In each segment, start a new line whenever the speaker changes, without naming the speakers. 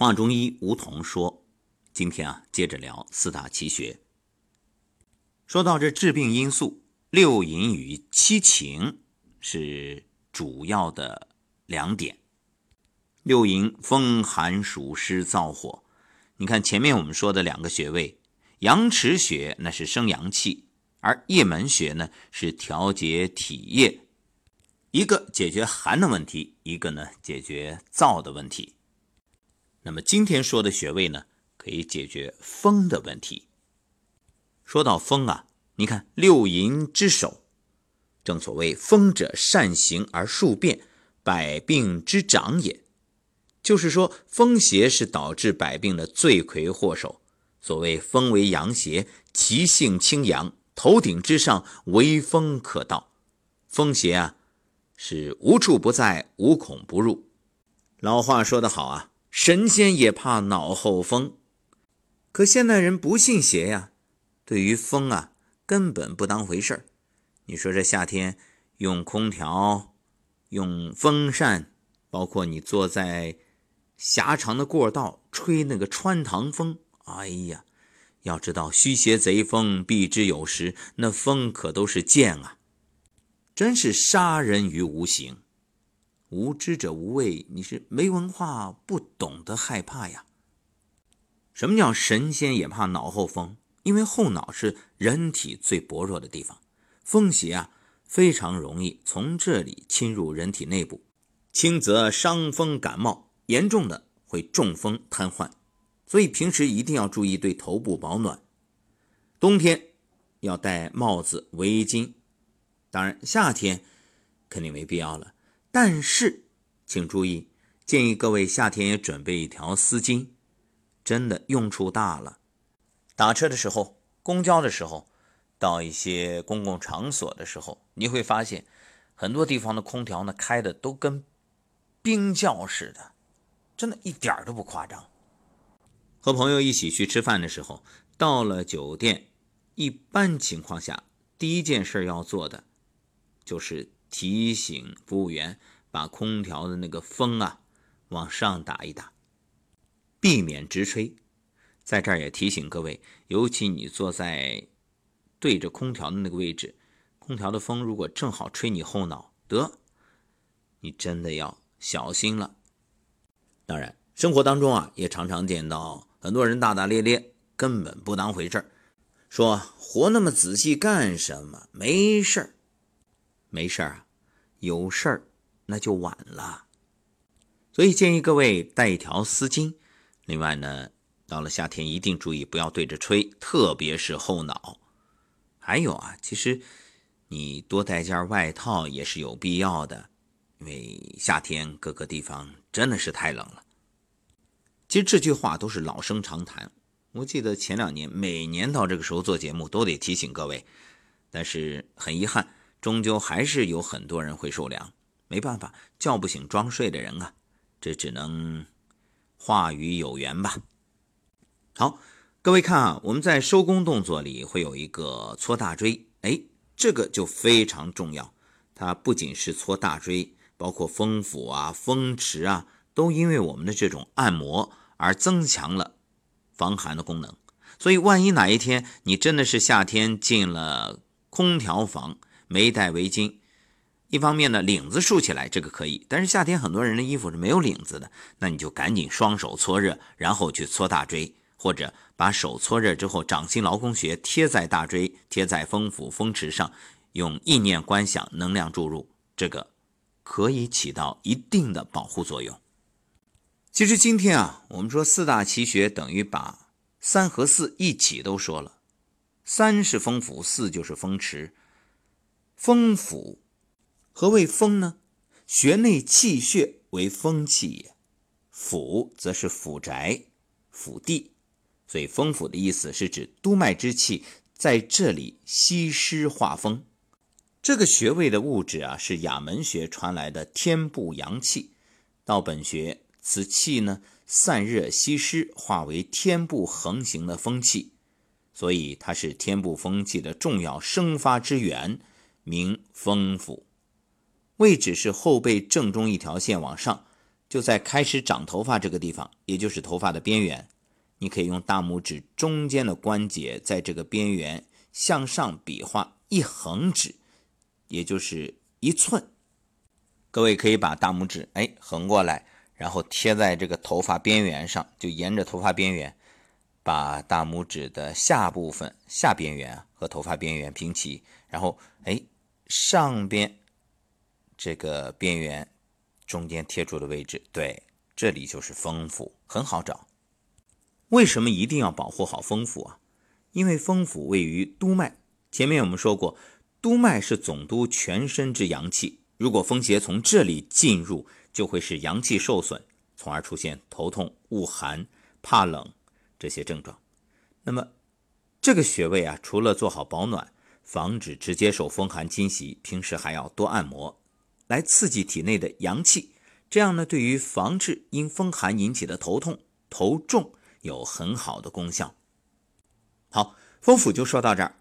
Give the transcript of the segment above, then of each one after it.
华中医吴桐说：“今天啊，接着聊四大奇穴。说到这治病因素，六淫与七情是主要的两点。六淫风寒暑湿燥火，你看前面我们说的两个穴位，阳池穴那是生阳气，而液门穴呢是调节体液，一个解决寒的问题，一个呢解决燥的问题。”那么今天说的穴位呢，可以解决风的问题。说到风啊，你看六淫之首，正所谓风者善行而数变，百病之长也。就是说，风邪是导致百病的罪魁祸首。所谓风为阳邪，其性清阳，头顶之上唯风可到。风邪啊，是无处不在，无孔不入。老话说得好啊。神仙也怕脑后风，可现代人不信邪呀，对于风啊根本不当回事儿。你说这夏天用空调、用风扇，包括你坐在狭长的过道吹那个穿堂风，哎呀，要知道虚邪贼风避之有时，那风可都是剑啊，真是杀人于无形。无知者无畏，你是没文化，不懂得害怕呀。什么叫神仙也怕脑后风？因为后脑是人体最薄弱的地方，风邪啊非常容易从这里侵入人体内部，轻则伤风感冒，严重的会中风瘫痪。所以平时一定要注意对头部保暖，冬天要戴帽子、围巾，当然夏天肯定没必要了。但是，请注意，建议各位夏天也准备一条丝巾，真的用处大了。打车的时候、公交的时候、到一些公共场所的时候，你会发现很多地方的空调呢开的都跟冰窖似的，真的一点都不夸张。和朋友一起去吃饭的时候，到了酒店，一般情况下，第一件事要做的就是。提醒服务员把空调的那个风啊往上打一打，避免直吹。在这儿也提醒各位，尤其你坐在对着空调的那个位置，空调的风如果正好吹你后脑，得，你真的要小心了。当然，生活当中啊，也常常见到很多人大大咧咧，根本不当回事儿，说活那么仔细干什么？没事儿。没事儿啊，有事儿那就晚了。所以建议各位带一条丝巾。另外呢，到了夏天一定注意不要对着吹，特别是后脑。还有啊，其实你多带件外套也是有必要的，因为夏天各个地方真的是太冷了。其实这句话都是老生常谈。我记得前两年每年到这个时候做节目都得提醒各位，但是很遗憾。终究还是有很多人会受凉，没办法，叫不醒装睡的人啊，这只能话语有缘吧。好，各位看啊，我们在收工动作里会有一个搓大椎，哎，这个就非常重要。它不仅是搓大椎，包括风府啊、风池啊，都因为我们的这种按摩而增强了防寒的功能。所以，万一哪一天你真的是夏天进了空调房，没戴围巾，一方面呢，领子竖起来这个可以，但是夏天很多人的衣服是没有领子的，那你就赶紧双手搓热，然后去搓大椎，或者把手搓热之后，掌心劳宫穴贴在大椎，贴在风府、风池上，用意念观想，能量注入，这个可以起到一定的保护作用。其实今天啊，我们说四大奇穴等于把三和四一起都说了，三是风府，四就是风池。风府，何谓风呢？穴内气血为风气也，府则是府宅、府地，所以风府的意思是指督脉之气在这里吸湿化风。这个穴位的物质啊，是哑门穴传来的天部阳气，到本穴，此气呢散热吸湿，化为天部横行的风气，所以它是天部风气的重要生发之源。名风府，位置是后背正中一条线往上，就在开始长头发这个地方，也就是头发的边缘，你可以用大拇指中间的关节，在这个边缘向上比划一横指，也就是一寸。各位可以把大拇指哎横过来，然后贴在这个头发边缘上，就沿着头发边缘，把大拇指的下部分下边缘和头发边缘平齐，然后哎上边这个边缘。中间贴住的位置，对，这里就是丰府，很好找。为什么一定要保护好丰府啊？因为丰府位于督脉，前面我们说过，督脉是总督全身之阳气，如果风邪从这里进入，就会使阳气受损，从而出现头痛、恶寒、怕冷这些症状。那么这个穴位啊，除了做好保暖，防止直接受风寒侵袭，平时还要多按摩。来刺激体内的阳气，这样呢，对于防治因风寒引起的头痛、头重有很好的功效。好，风府就说到这儿。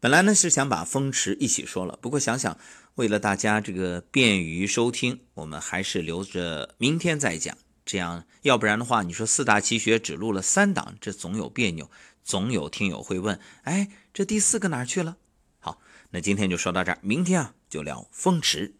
本来呢是想把风池一起说了，不过想想为了大家这个便于收听，我们还是留着明天再讲。这样，要不然的话，你说四大奇学只录了三档，这总有别扭，总有听友会问：哎，这第四个哪去了？好，那今天就说到这儿，明天啊就聊风池。